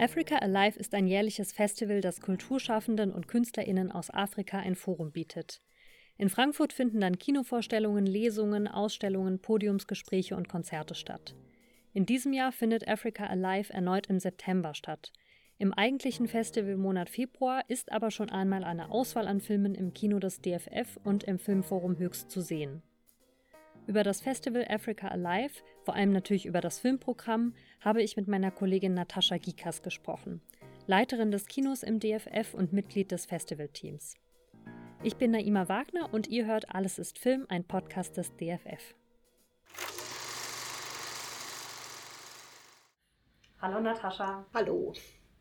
Africa Alive ist ein jährliches Festival, das Kulturschaffenden und KünstlerInnen aus Afrika ein Forum bietet. In Frankfurt finden dann Kinovorstellungen, Lesungen, Ausstellungen, Podiumsgespräche und Konzerte statt. In diesem Jahr findet Africa Alive erneut im September statt. Im eigentlichen Festivalmonat Februar ist aber schon einmal eine Auswahl an Filmen im Kino des DFF und im Filmforum Höchst zu sehen. Über das Festival Africa Alive, vor allem natürlich über das Filmprogramm, habe ich mit meiner Kollegin Natascha Gikas gesprochen, Leiterin des Kinos im DFF und Mitglied des Festivalteams. Ich bin Naima Wagner und ihr hört Alles ist Film, ein Podcast des DFF. Hallo Natascha. Hallo.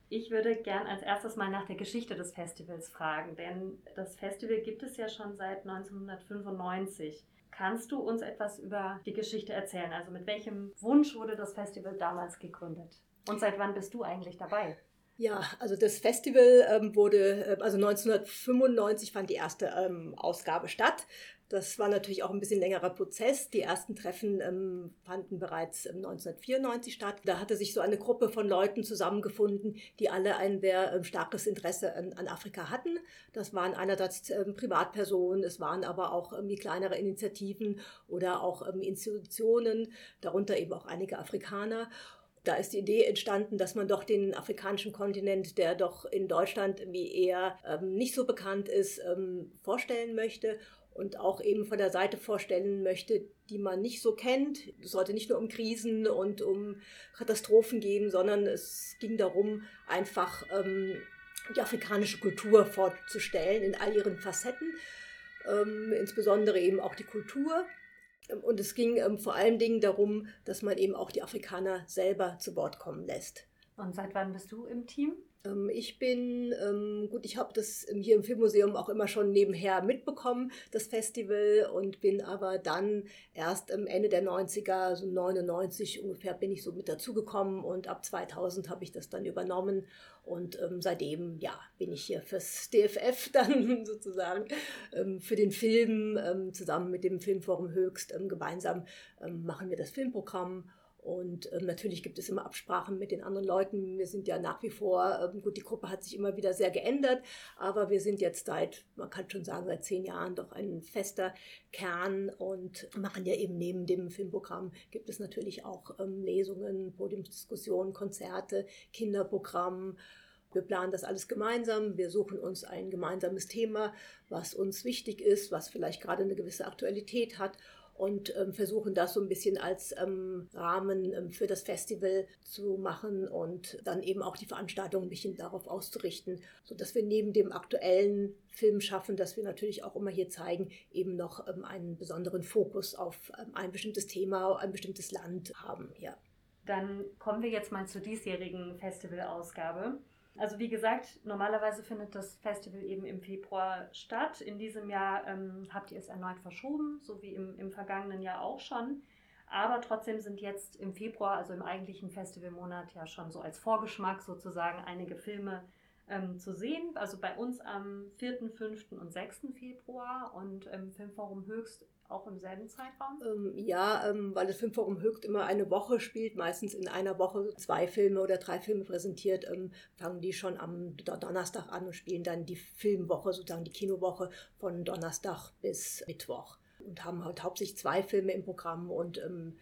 Ich würde gern als erstes mal nach der Geschichte des Festivals fragen, denn das Festival gibt es ja schon seit 1995. Kannst du uns etwas über die Geschichte erzählen? Also mit welchem Wunsch wurde das Festival damals gegründet? Und seit wann bist du eigentlich dabei? Ja, also das Festival ähm, wurde, äh, also 1995 fand die erste ähm, Ausgabe statt. Das war natürlich auch ein bisschen längerer Prozess. Die ersten Treffen ähm, fanden bereits 1994 statt. Da hatte sich so eine Gruppe von Leuten zusammengefunden, die alle ein sehr ähm, starkes Interesse an, an, Afrika hatten. Das waren einerseits ähm, Privatpersonen, es waren aber auch irgendwie kleinere Initiativen oder auch ähm, Institutionen, darunter eben auch einige Afrikaner. Da ist die Idee entstanden, dass man doch den afrikanischen Kontinent, der doch in Deutschland wie eher ähm, nicht so bekannt ist, ähm, vorstellen möchte und auch eben von der Seite vorstellen möchte, die man nicht so kennt. Es sollte nicht nur um Krisen und um Katastrophen gehen, sondern es ging darum, einfach ähm, die afrikanische Kultur vorzustellen in all ihren Facetten, ähm, insbesondere eben auch die Kultur. Und es ging ähm, vor allen Dingen darum, dass man eben auch die Afrikaner selber zu Wort kommen lässt. Und seit wann bist du im Team? Ähm, ich bin, ähm, gut, ich habe das hier im Filmmuseum auch immer schon nebenher mitbekommen, das Festival, und bin aber dann erst am Ende der 90er, so 99 ungefähr, bin ich so mit dazugekommen und ab 2000 habe ich das dann übernommen. Und ähm, seitdem, ja, bin ich hier fürs DFF dann sozusagen für den Film zusammen mit dem Filmforum Höchst gemeinsam machen wir das Filmprogramm und ähm, natürlich gibt es immer Absprachen mit den anderen Leuten. Wir sind ja nach wie vor, ähm, gut, die Gruppe hat sich immer wieder sehr geändert, aber wir sind jetzt seit, man kann schon sagen, seit zehn Jahren doch ein fester Kern und machen ja eben neben dem Filmprogramm gibt es natürlich auch ähm, Lesungen, Podiumsdiskussionen, Konzerte, Kinderprogramm. Wir planen das alles gemeinsam. Wir suchen uns ein gemeinsames Thema, was uns wichtig ist, was vielleicht gerade eine gewisse Aktualität hat und ähm, versuchen das so ein bisschen als ähm, Rahmen ähm, für das Festival zu machen und dann eben auch die Veranstaltung ein bisschen darauf auszurichten, sodass wir neben dem aktuellen Film schaffen, dass wir natürlich auch immer hier zeigen, eben noch ähm, einen besonderen Fokus auf ähm, ein bestimmtes Thema, ein bestimmtes Land haben. Ja. Dann kommen wir jetzt mal zur diesjährigen Festivalausgabe. Also wie gesagt, normalerweise findet das Festival eben im Februar statt. In diesem Jahr ähm, habt ihr es erneut verschoben, so wie im, im vergangenen Jahr auch schon. Aber trotzdem sind jetzt im Februar, also im eigentlichen Festivalmonat, ja schon so als Vorgeschmack sozusagen einige Filme ähm, zu sehen. Also bei uns am 4., 5. und 6. Februar und im Filmforum Höchst auch im selben Zeitraum? Ähm, ja, ähm, weil das Filmforum Höchst immer eine Woche spielt, meistens in einer Woche zwei Filme oder drei Filme präsentiert, ähm, fangen die schon am Donnerstag an und spielen dann die Filmwoche, sozusagen die Kinowoche von Donnerstag bis Mittwoch. Und haben halt hauptsächlich zwei Filme im Programm und ähm,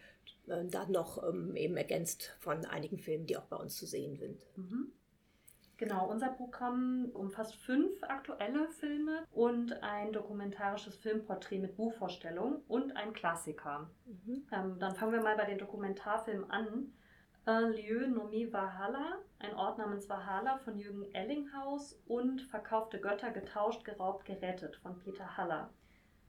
äh, dann noch ähm, eben ergänzt von einigen Filmen, die auch bei uns zu sehen sind. Mhm. Genau, unser Programm umfasst fünf aktuelle Filme und ein dokumentarisches Filmporträt mit Buchvorstellung und ein Klassiker. Mhm. Ähm, dann fangen wir mal bei den Dokumentarfilmen an. Un lieu nommé Valhalla, ein Ort namens Valhalla von Jürgen Ellinghaus und Verkaufte Götter getauscht, geraubt, gerettet von Peter Haller.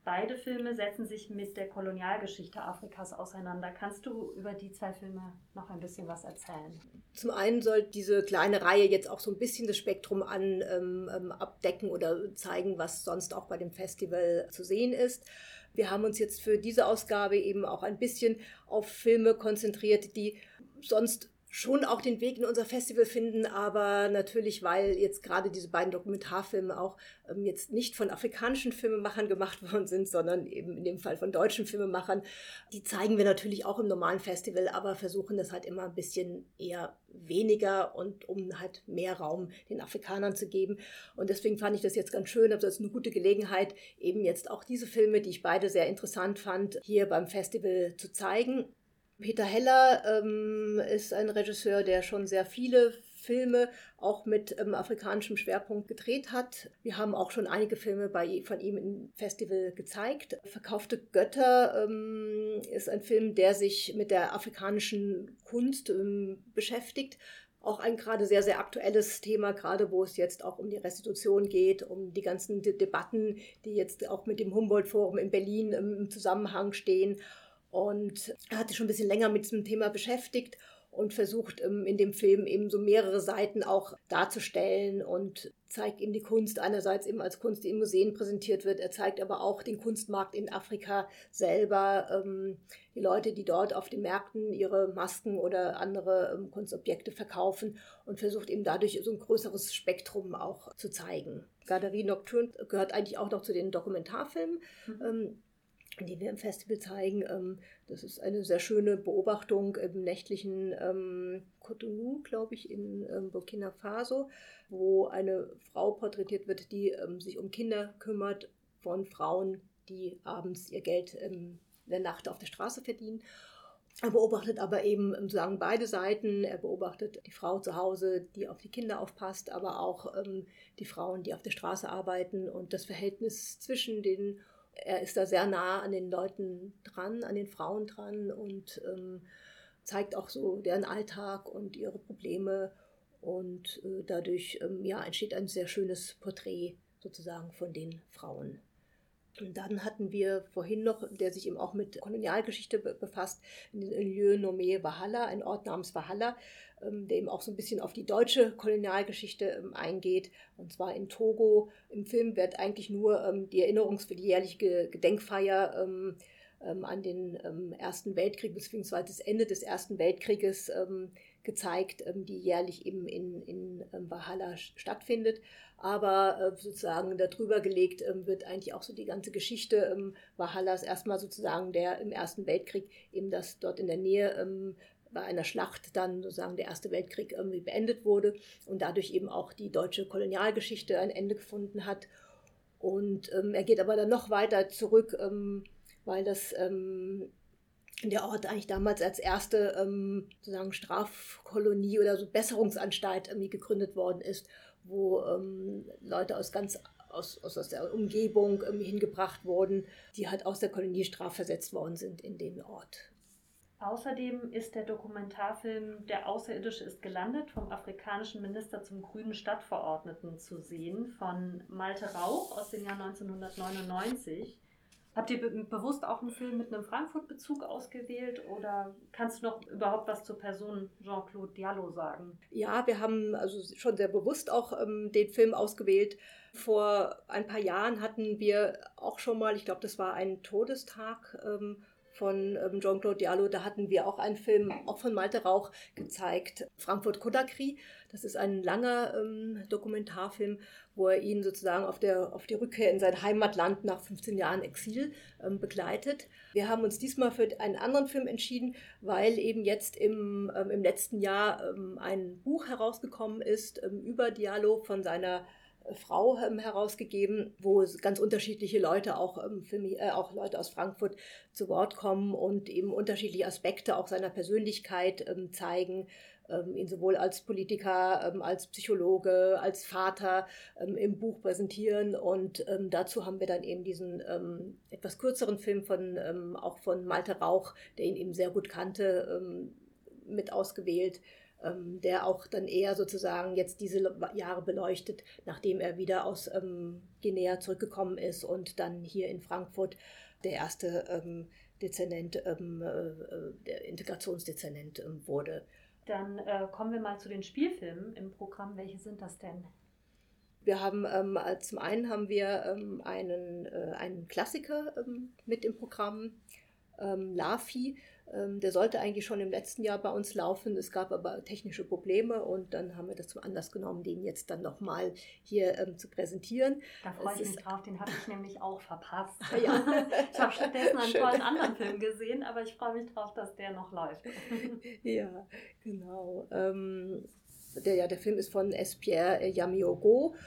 Beide Filme setzen sich mit der Kolonialgeschichte Afrikas auseinander. Kannst du über die zwei Filme noch ein bisschen was erzählen? Zum einen soll diese kleine Reihe jetzt auch so ein bisschen das Spektrum an ähm, ähm, abdecken oder zeigen, was sonst auch bei dem Festival zu sehen ist. Wir haben uns jetzt für diese Ausgabe eben auch ein bisschen auf Filme konzentriert, die sonst schon auch den Weg in unser Festival finden, aber natürlich, weil jetzt gerade diese beiden Dokumentarfilme auch ähm, jetzt nicht von afrikanischen Filmemachern gemacht worden sind, sondern eben in dem Fall von deutschen Filmemachern, die zeigen wir natürlich auch im normalen Festival, aber versuchen das halt immer ein bisschen eher weniger und um halt mehr Raum den Afrikanern zu geben. Und deswegen fand ich das jetzt ganz schön, also das eine gute Gelegenheit, eben jetzt auch diese Filme, die ich beide sehr interessant fand, hier beim Festival zu zeigen. Peter Heller ähm, ist ein Regisseur, der schon sehr viele Filme auch mit ähm, afrikanischem Schwerpunkt gedreht hat. Wir haben auch schon einige Filme bei, von ihm im Festival gezeigt. Verkaufte Götter ähm, ist ein Film, der sich mit der afrikanischen Kunst ähm, beschäftigt. Auch ein gerade sehr, sehr aktuelles Thema, gerade wo es jetzt auch um die Restitution geht, um die ganzen De Debatten, die jetzt auch mit dem Humboldt-Forum in Berlin im Zusammenhang stehen. Und er hat sich schon ein bisschen länger mit diesem Thema beschäftigt und versucht ähm, in dem Film eben so mehrere Seiten auch darzustellen und zeigt eben die Kunst einerseits eben als Kunst, die in Museen präsentiert wird. Er zeigt aber auch den Kunstmarkt in Afrika selber, ähm, die Leute, die dort auf den Märkten ihre Masken oder andere ähm, Kunstobjekte verkaufen und versucht eben dadurch so ein größeres Spektrum auch zu zeigen. Galerie Nocturne gehört eigentlich auch noch zu den Dokumentarfilmen. Mhm die wir im Festival zeigen. Ähm, das ist eine sehr schöne Beobachtung im nächtlichen ähm, Cotonou, glaube ich, in ähm, Burkina Faso, wo eine Frau porträtiert wird, die sich um Kinder kümmert von Frauen, die abends ihr Geld in der Nacht auf der Straße verdienen. Er beobachtet aber eben sagen beide Seiten. Er beobachtet die Frau zu Hause, die auf die Kinder aufpasst, aber auch ähm, die Frauen, die auf der Straße arbeiten und das Verhältnis zwischen den er ist da sehr nah an den Leuten dran, an den Frauen dran und ähm, zeigt auch so deren Alltag und ihre Probleme. Und äh, dadurch ähm, ja, entsteht ein sehr schönes Porträt sozusagen von den Frauen. Und dann hatten wir vorhin noch, der sich eben auch mit Kolonialgeschichte befasst, in Lieu nommé Valhalla, ein Ort namens Valhalla, ähm, der eben auch so ein bisschen auf die deutsche Kolonialgeschichte ähm, eingeht. Und zwar in Togo. Im Film wird eigentlich nur ähm, die Erinnerungs- für die jährliche Gedenkfeier an den Ersten Weltkrieg bzw. das Ende des Ersten Weltkrieges gezeigt, die jährlich eben in, in Valhalla stattfindet. Aber äh, sozusagen darüber gelegt wird eigentlich auch so die ganze Geschichte Valhallas erstmal sozusagen der im Ersten Weltkrieg eben das dort in der Nähe bei einer Schlacht dann sozusagen der Erste Weltkrieg irgendwie beendet wurde und dadurch eben auch die deutsche Kolonialgeschichte ein Ende gefunden hat. Und ähm, er geht aber dann noch weiter zurück, ähm, weil das ähm, der Ort eigentlich damals als erste ähm, sozusagen Strafkolonie oder so Besserungsanstalt irgendwie gegründet worden ist, wo ähm, Leute aus ganz aus, aus, aus der Umgebung irgendwie hingebracht wurden, die halt aus der Kolonie strafversetzt worden sind in den Ort. Außerdem ist der Dokumentarfilm Der Außerirdische ist gelandet vom afrikanischen Minister zum grünen Stadtverordneten zu sehen von Malte Rauch aus dem Jahr 1999. Habt ihr be bewusst auch einen Film mit einem Frankfurt-Bezug ausgewählt oder kannst du noch überhaupt was zur Person Jean-Claude Diallo sagen? Ja, wir haben also schon sehr bewusst auch ähm, den Film ausgewählt. Vor ein paar Jahren hatten wir auch schon mal, ich glaube, das war ein Todestag ähm, von ähm, Jean-Claude Diallo. Da hatten wir auch einen Film, auch von Malte Rauch, gezeigt, Frankfurt Kodakri. Das ist ein langer ähm, Dokumentarfilm, wo er ihn sozusagen auf, der, auf die Rückkehr in sein Heimatland nach 15 Jahren Exil ähm, begleitet. Wir haben uns diesmal für einen anderen Film entschieden, weil eben jetzt im, ähm, im letzten Jahr ähm, ein Buch herausgekommen ist ähm, über Diallo von seiner Frau ähm, herausgegeben, wo ganz unterschiedliche Leute, auch, ähm, mich, äh, auch Leute aus Frankfurt, zu Wort kommen und eben unterschiedliche Aspekte auch seiner Persönlichkeit ähm, zeigen. Ihn sowohl als Politiker, als Psychologe, als Vater im Buch präsentieren. Und dazu haben wir dann eben diesen etwas kürzeren Film von, auch von Malte Rauch, der ihn eben sehr gut kannte, mit ausgewählt ähm, der auch dann eher sozusagen jetzt diese Jahre beleuchtet, nachdem er wieder aus ähm, Guinea zurückgekommen ist und dann hier in Frankfurt der erste ähm, Dezernent, ähm, äh, der Integrationsdezernent ähm, wurde. Dann äh, kommen wir mal zu den Spielfilmen im Programm. Welche sind das denn? Wir haben ähm, zum einen haben wir ähm, einen, äh, einen Klassiker ähm, mit im Programm, ähm, Lafi, der sollte eigentlich schon im letzten Jahr bei uns laufen. Es gab aber technische Probleme und dann haben wir das zum Anlass genommen, den jetzt dann nochmal hier ähm, zu präsentieren. Da freue ich mich drauf, den habe ich nämlich auch verpasst. Ja. ich habe stattdessen einen Schön. tollen anderen Film gesehen, aber ich freue mich drauf, dass der noch läuft. ja, genau. Ähm, der, ja, der Film ist von Espierre Yamiogo ähm,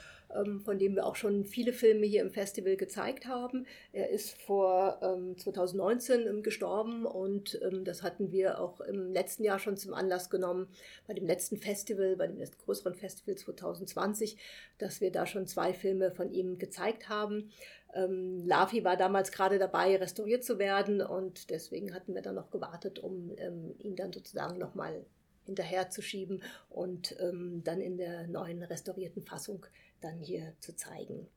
von dem wir auch schon viele Filme hier im Festival gezeigt haben. Er ist vor 2019 ähm, gestorben und ähm, das hatten wir auch im letzten Jahr schon zum Anlass genommen, bei dem letzten Festival, bei dem größeren Festival 2020, dass wir da schon zwei Filme von ihm gezeigt haben. Ähm, Lafi war damals gerade dabei, restauriert zu werden und deswegen hatten wir dann noch gewartet, um ähm, ihn dann sozusagen nochmal hinterherzuschieben und ähm, dann in der neuen restaurierten Fassung dann hier zu zeigen.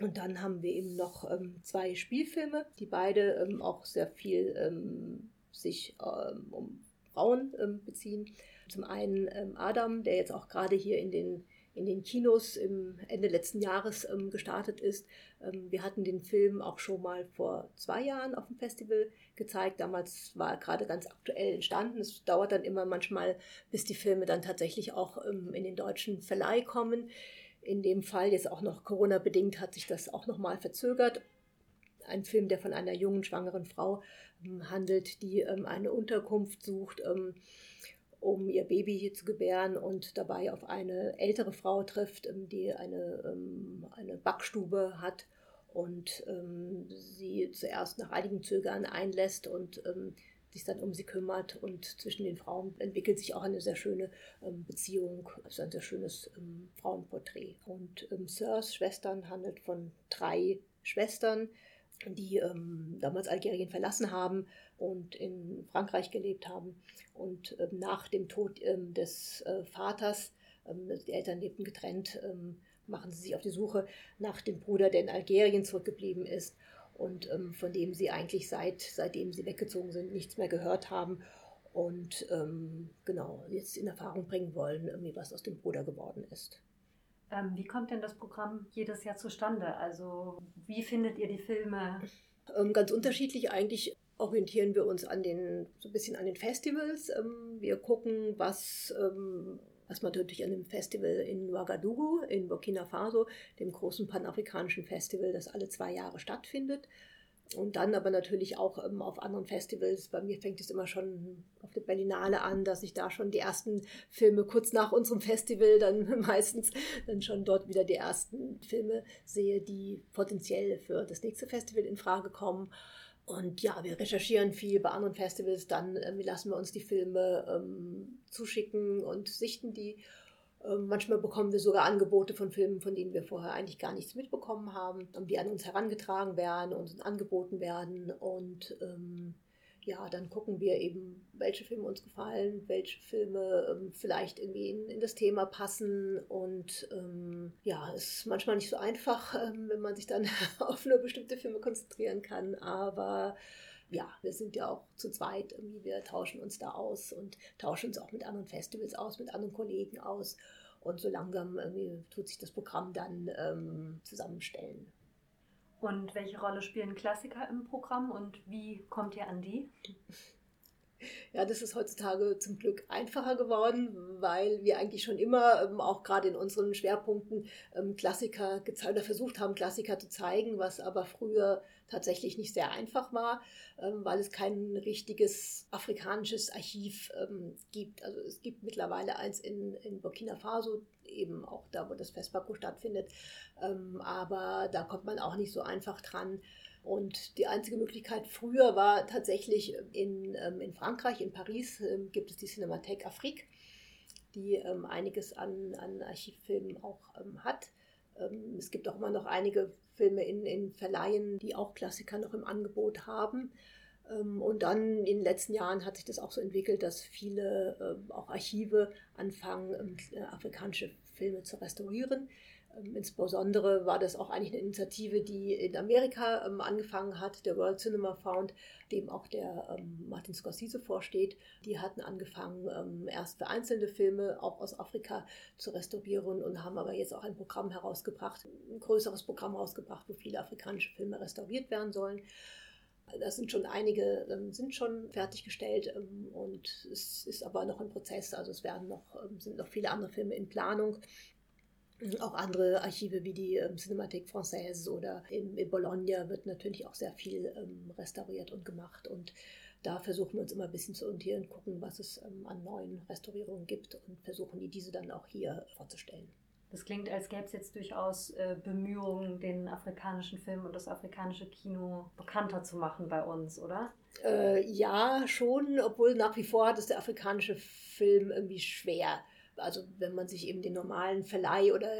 Und dann haben wir eben noch ähm, zwei Spielfilme, die beide ähm, auch sehr viel ähm, sich ähm, um Frauen ähm, beziehen. Zum einen ähm, Adam, der jetzt auch gerade hier in den, in den Kinos im Ende letzten Jahres gestartet ist. wir hatten den Film auch schon mal vor zwei Jahren auf dem Festival gezeigt. Damals war er gerade ganz aktuell entstanden. Es dauert dann immer manchmal, bis die Filme dann tatsächlich auch in den deutschen Verleih kommen. In dem Fall jetzt auch noch Corona-bedingt hat sich das auch nochmal verzögert. Ein Film, der von einer jungen schwangeren Frau ähm, handelt, die ähm, eine Unterkunft sucht, ähm, um ihr Baby hier zu gebären und dabei auf eine ältere Frau trifft, die eine, eine Backstube hat und sie zuerst nach einigen Zögern einlässt und sich dann um sie kümmert und zwischen den Frauen entwickelt sich auch eine sehr schöne ähm, Beziehung, also ein sehr schönes ähm, Frauenporträt. Und ähm, Sirs Schwestern handelt von drei Schwestern, die ähm, damals Algerien verlassen haben und in Frankreich gelebt haben. Und ähm, nach dem Tod ähm, des äh, Vaters, die Eltern lebten getrennt, machen sie sich auf die Suche nach dem Bruder, der in Algerien zurückgeblieben ist und ähm, von dem sie eigentlich seit, seitdem sie weggezogen sind, nichts mehr gehört haben und ähm, genau jetzt in Erfahrung bringen wollen, irgendwie was aus dem Bruder geworden ist. Ähm, wie kommt denn das Programm jedes Jahr zustande? Also wie findet ihr die Filme? Ähm, ganz unterschiedlich eigentlich orientieren wir uns an den, so ein bisschen an den Festivals. Ähm, wir gucken, was ähm, was man natürlich an dem Festival in Ouagadougou in Burkina Faso, dem großen panafrikanischen Festival, das alle zwei Jahre stattfindet. Und dann aber natürlich auch ähm, auf anderen Festivals. Bei mir fängt es immer schon auf der Berlinale an, dass ich da schon die ersten Filme kurz nach unserem Festival dann meistens dann schon dort wieder die ersten Filme sehe, die potenziell für das nächste Festival in Frage kommen. Und ja, wir recherchieren viel bei anderen Festivals, dann äh, lassen wir uns die Filme ähm, zuschicken und sichten die. Ähm, manchmal bekommen wir sogar Angebote von Filmen, von denen wir vorher eigentlich gar nichts mitbekommen haben, die an uns herangetragen werden, und angeboten werden. Und ähm, ja, dann gucken wir eben, welche Filme uns gefallen, welche Filme ähm, vielleicht irgendwie in, in, das Thema passen. Und ähm, ja, es ist manchmal nicht so einfach, ähm, wenn man sich dann auf nur bestimmte Filme konzentrieren kann. Aber ja, wir sind ja auch zu zweit, irgendwie, wir tauschen uns da aus und tauschen uns auch mit anderen Festivals aus, mit anderen Kollegen aus. Und so langsam tut sich das Programm dann ähm, zusammenstellen. Und welche Rolle spielen Klassiker im Programm und wie kommt ihr an die? Ja, das ist heutzutage zum Glück einfacher geworden, weil wir eigentlich schon immer, ähm, auch gerade in unseren Schwerpunkten, ähm, Klassiker gezeigt oder versucht haben, Klassiker zu zeigen, was aber früher tatsächlich nicht sehr einfach war, ähm, weil es kein richtiges afrikanisches Archiv gibt. Also es gibt mittlerweile eins in, in Burkina Faso, eben auch da, wo das Festbako stattfindet, aber da kommt man auch nicht so einfach dran. Und die einzige Möglichkeit früher war tatsächlich in, ähm, in Frankreich, in Paris, ähm, gibt es die Cinémathèque Afrique, die ähm, einiges an, an Archivfilmen auch hat. es gibt auch immer noch einige Filme in, in Verleihen, die auch Klassiker noch im Angebot haben. Und dann in den letzten Jahren hat sich das auch so entwickelt, dass viele auch Archive anfangen, afrikanische Filme zu restaurieren. Ähm, insbesondere war das auch eigentlich eine Initiative, die in Amerika ähm, angefangen hat, der World Cinema Found, dem auch der ähm, Martin Scorsese vorsteht. Die hatten angefangen, ähm, erst für einzelne Filme auch aus Afrika zu restaurieren und haben aber jetzt auch ein Programm herausgebracht, ein größeres Programm herausgebracht, wo viele afrikanische Filme restauriert werden sollen. Das sind schon einige, ähm, sind schon fertiggestellt ähm, und es ist aber noch ein Prozess. Also es werden noch, ähm, sind noch viele andere Filme in Planung. Auch andere Archive wie die Cinémathèque Française oder in, Bologna wird natürlich auch sehr viel restauriert und gemacht. Und da versuchen wir uns immer ein bisschen zu orientieren, gucken, was es an neuen Restaurierungen gibt und versuchen die diese dann auch hier vorzustellen. Das klingt, als gäbe es jetzt durchaus äh, Bemühungen, den afrikanischen Film und das afrikanische Kino bekannter zu machen bei uns, oder? Äh, ja, schon, obwohl nach wie vor hat es der afrikanische Film irgendwie schwer. Also wenn man sich eben den normalen Verleih oder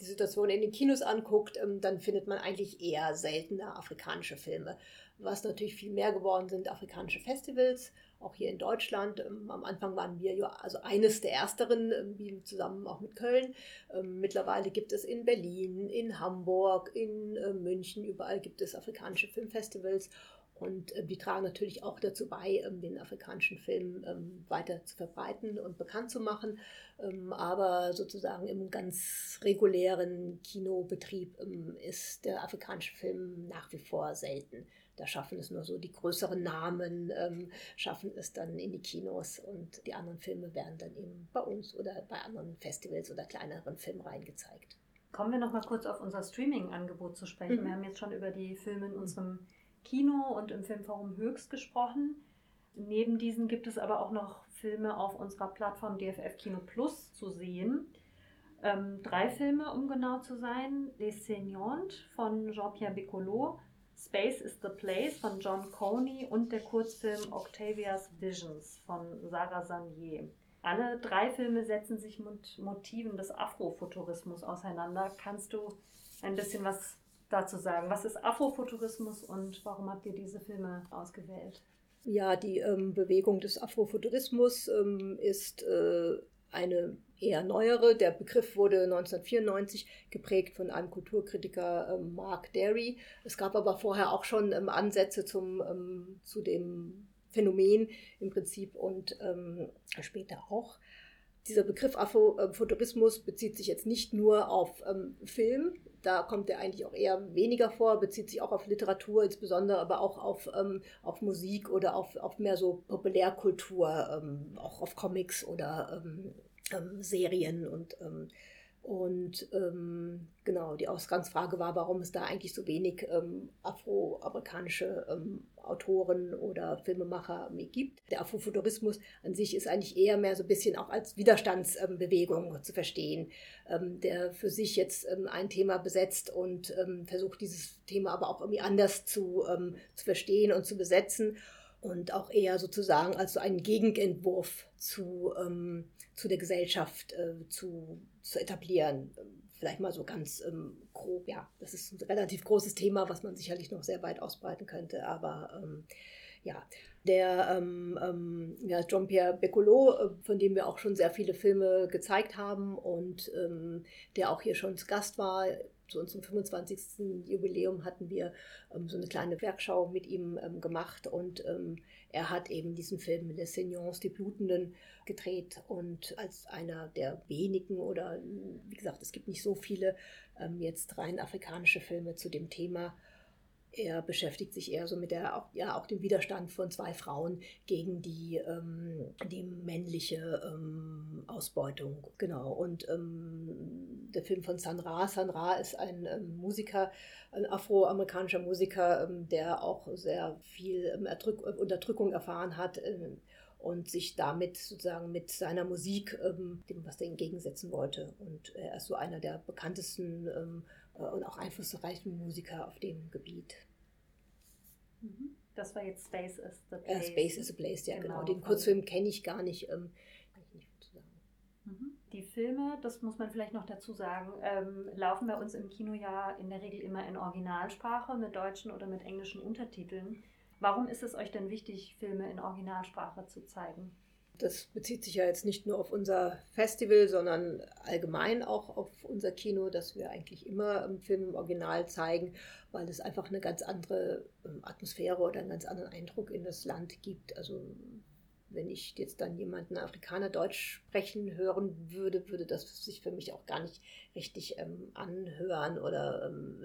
die Situation in den Kinos anguckt, ähm, dann findet man eigentlich eher seltener afrikanische Filme. Was natürlich viel mehr geworden sind, afrikanische Festivals auch hier in Deutschland. Ähm, am Anfang waren wir ja also eines der ersteren, ähm, zusammen auch mit Köln. Mittlerweile gibt es in Berlin, in Hamburg, in äh, München, überall gibt es afrikanische Filmfestivals. Und äh, wir tragen natürlich auch dazu bei, den afrikanischen Film weiter zu verbreiten und bekannt zu machen. Aber sozusagen im ganz regulären Kinobetrieb ist der afrikanische Film nach wie vor selten. Da schaffen es nur so die größeren Namen, ähm, schaffen es dann in die Kinos und die anderen Filme werden dann eben bei uns oder bei anderen Festivals oder kleineren Filmreihen gezeigt. Kommen wir noch mal kurz auf unser Streaming-Angebot zu sprechen. Mhm. Wir haben jetzt schon über die Filme in unserem Kino und im Filmforum Höchst gesprochen. Neben diesen gibt es aber auch noch Filme auf unserer Plattform DFF Kino Plus zu sehen. Ähm, drei Filme, um genau zu sein. Les Seignantes von Jean-Pierre Bicolot, Space is the Place von John Coney und der Kurzfilm Octavia's Visions von Sarah Sanier. Alle drei Filme setzen sich mit Motiven des Afrofuturismus auseinander. Kannst du ein bisschen was dazu sagen? Was ist Afrofuturismus und warum habt ihr diese Filme ausgewählt? Ja, die ähm, Bewegung des Afrofuturismus ähm, ist äh, eine eher neuere. Der Begriff wurde 1994 geprägt von einem Kulturkritiker ähm, Mark Derry. Es gab aber vorher auch schon ähm, Ansätze zum, ähm, zu dem Phänomen im Prinzip und ähm, später auch. Dieser Begriff Afrofuturismus bezieht sich jetzt nicht nur auf ähm, Film, da kommt er eigentlich auch eher weniger vor, bezieht sich auch auf Literatur insbesondere, aber auch auf, ähm, auf Musik oder auf, auf mehr so Populärkultur, ähm, auch auf Comics oder ähm, ähm, Serien und ähm, und ähm, genau, die Ausgangsfrage war, warum es da eigentlich so wenig ähm, afroamerikanische ähm, Autoren oder Filmemacher gibt. Der Afrofuturismus an sich ist eigentlich eher mehr so ein bisschen auch als Widerstandsbewegung zu verstehen, ähm, der für sich jetzt ähm, ein Thema besetzt und ähm, versucht, dieses Thema aber auch irgendwie anders zu, zu verstehen und zu besetzen und auch eher sozusagen als so einen Gegenentwurf zu zu der Gesellschaft äh, zu, zu etablieren. Vielleicht mal so ganz ähm, grob, ja, das ist ein relativ großes Thema, was man sicherlich noch sehr weit ausbreiten könnte, aber ähm, ja, der ähm, ähm, ja, Jean-Pierre Beccolo, äh, von dem wir auch schon sehr viele Filme gezeigt haben und ähm, der auch hier schon zu Gast war. Zu unserem 25. Jubiläum hatten wir ähm, so eine kleine Werkschau mit ihm ähm, gemacht und ähm, er hat eben diesen Film Les Seigneurs, die Blutenden, gedreht und als einer der wenigen oder wie gesagt, es gibt nicht so viele jetzt rein afrikanische Filme zu dem Thema er beschäftigt sich eher so mit der, ja, auch dem Widerstand von zwei Frauen gegen die, ähm, die männliche ähm, Ausbeutung. Genau. Und ähm, der Film von San Ra. San Ra ist ein ähm, Musiker, ein afroamerikanischer Musiker, ähm, der auch sehr viel ähm, Unterdrückung erfahren hat und sich damit sozusagen mit seiner Musik dem, was er entgegensetzen wollte. Und er ist so einer der bekanntesten äh, und auch einflussreichen Musiker auf dem Gebiet. Mhm. Das war jetzt Space is the Place. Ja, Space is the Place, ja genau. genau. Den Kurzfilm kenne ich gar nicht. Ähm, kann ich nicht zu sagen. Mhm. Die Filme, das muss man vielleicht noch dazu sagen, ähm, laufen bei uns im Kino ja in der Regel immer in Originalsprache mit deutschen oder mit englischen Untertiteln. Warum ist es euch denn wichtig, Filme in Originalsprache zu zeigen? Das bezieht sich ja jetzt nicht nur auf unser Festival, sondern allgemein auch auf unser Kino, dass wir eigentlich immer ähm, Film im Original zeigen, weil es einfach eine ganz andere ähm, Atmosphäre oder einen ganz anderen Eindruck in das Land gibt. Also wenn ich jetzt dann jemanden Afrikaner Deutsch sprechen hören würde, würde das sich für mich auch gar nicht richtig ähm, anhören oder ähm,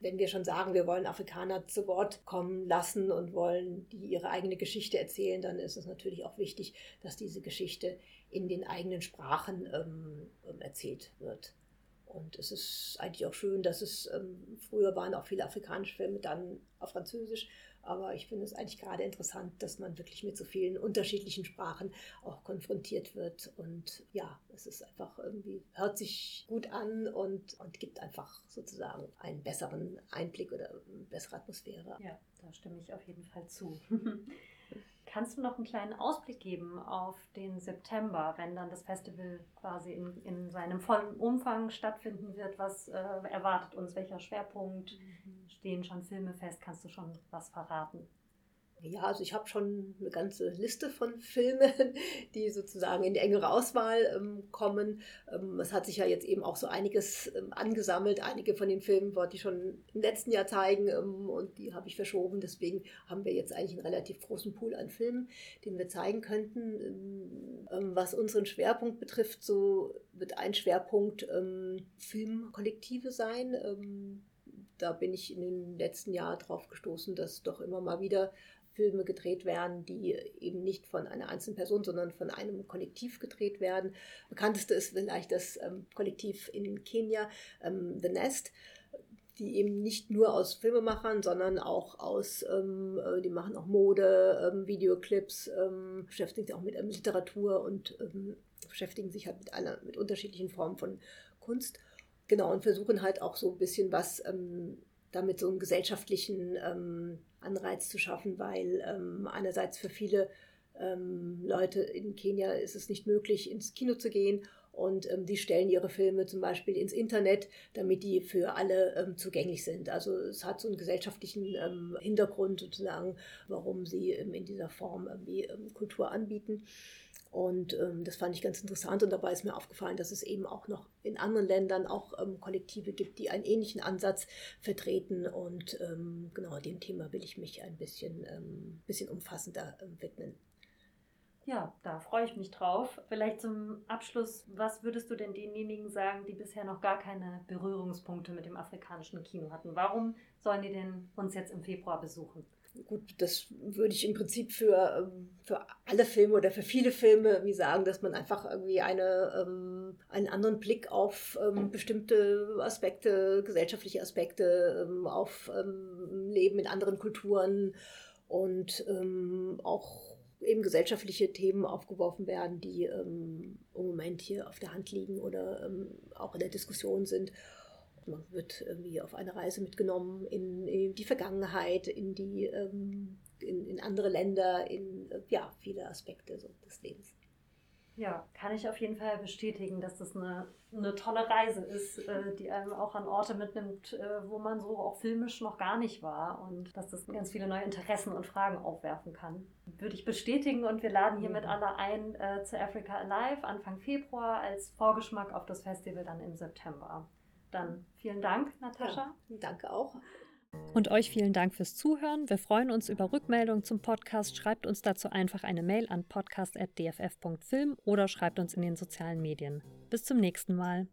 wenn wir schon sagen, wir wollen Afrikaner zu Wort kommen lassen und wollen die ihre eigene Geschichte erzählen, dann ist es natürlich auch wichtig, dass diese Geschichte in den eigenen Sprachen ähm, ähm erzählt wird. Und es ist eigentlich auch schön, dass es ähm, früher waren auch viele afrikanische Filme dann auf Französisch, aber ich finde es eigentlich gerade interessant, dass man wirklich mit so vielen unterschiedlichen Sprachen auch konfrontiert wird. Und ja, es ist einfach irgendwie, hört sich gut an und, und gibt einfach sozusagen einen besseren Einblick oder eine bessere Atmosphäre. Ja, da stimme ich auf jeden Fall zu. Kannst du noch einen kleinen Ausblick geben auf den September, wenn dann das Festival quasi in, in seinem vollen Umfang stattfinden wird? Was äh, erwartet uns? Welcher Schwerpunkt? Stehen schon Filme fest? Kannst du schon was verraten? Ja, also ich habe schon eine ganze Liste von Filmen, die sozusagen in die engere Auswahl ähm, kommen. Ähm, es hat sich ja jetzt eben auch so einiges ähm, angesammelt. Einige von den Filmen wollte ich schon im letzten Jahr zeigen ähm, und die habe ich verschoben. Deswegen haben wir jetzt eigentlich einen relativ großen Pool an Filmen, den wir zeigen könnten. Ähm, ähm, was unseren Schwerpunkt betrifft, so wird ein Schwerpunkt Filmkollektive sein. Da bin ich in den letzten Jahren drauf gestoßen, dass doch immer mal wieder Filme gedreht werden, die eben nicht von einer einzelnen Person, sondern von einem Kollektiv gedreht werden. Bekannteste ist vielleicht das ähm, Kollektiv in Kenia, ähm, The Nest die eben nicht nur aus Filmemachern, sondern auch aus, ähm, äh, die machen auch Mode, ähm, Videoclips, ähm, beschäftigen sich auch mit ähm, Literatur und ähm, beschäftigen sich halt mit einer, mit unterschiedlichen Formen von Kunst. Genau, und versuchen halt auch so ein bisschen was ähm, damit so einen gesellschaftlichen ähm, Anreiz zu schaffen, weil ähm, einerseits für viele ähm, Leute in Kenia ist es nicht möglich, ins Kino zu gehen und ähm, die stellen ihre Filme zum Beispiel ins Internet, damit die für alle ähm, zugänglich sind. Also es hat so einen gesellschaftlichen ähm, Hintergrund sozusagen, warum sie ähm, in dieser Form irgendwie ähm, Kultur anbieten. Und ähm, das fand ich ganz interessant und dabei ist mir aufgefallen, dass es eben auch noch in anderen Ländern auch ähm, Kollektive gibt, die einen ähnlichen Ansatz vertreten. Und ähm, genau dem Thema will ich mich ein bisschen, ähm, bisschen umfassender ähm, widmen. Ja, da freue ich mich drauf. Vielleicht zum Abschluss, was würdest du denn denjenigen sagen, die bisher noch gar keine Berührungspunkte mit dem afrikanischen Kino hatten? Warum sollen die denn uns jetzt im Februar besuchen? Gut, das würde ich im Prinzip für, ähm, für alle Filme oder für viele Filme wie sagen, dass man einfach irgendwie eine, ähm, einen anderen Blick auf ähm, bestimmte Aspekte, gesellschaftliche Aspekte, auf Leben in anderen Kulturen und auch eben gesellschaftliche Themen aufgeworfen werden, die im Moment hier auf der Hand liegen oder auch in der Diskussion sind. Man wird irgendwie auf eine Reise mitgenommen in, die Vergangenheit, in die ähm, in, in, andere Länder, in ja, viele Aspekte so des Lebens. Ja, kann ich auf jeden Fall bestätigen, dass das eine, eine tolle Reise ist, äh, die einem auch an Orte mitnimmt, äh, wo man so auch filmisch noch gar nicht war und dass das ganz viele neue Interessen und Fragen aufwerfen kann. Würde ich bestätigen und wir laden hiermit mhm. alle ein äh, zu Africa Alive Anfang Februar als Vorgeschmack auf das Festival dann im September. Dann vielen Dank, Natascha. Ja, danke auch. Und euch vielen Dank fürs Zuhören. Wir freuen uns über Rückmeldungen zum Podcast. Schreibt uns dazu einfach eine Mail an podcast.dff.film oder schreibt uns in den sozialen Medien. Bis zum nächsten Mal.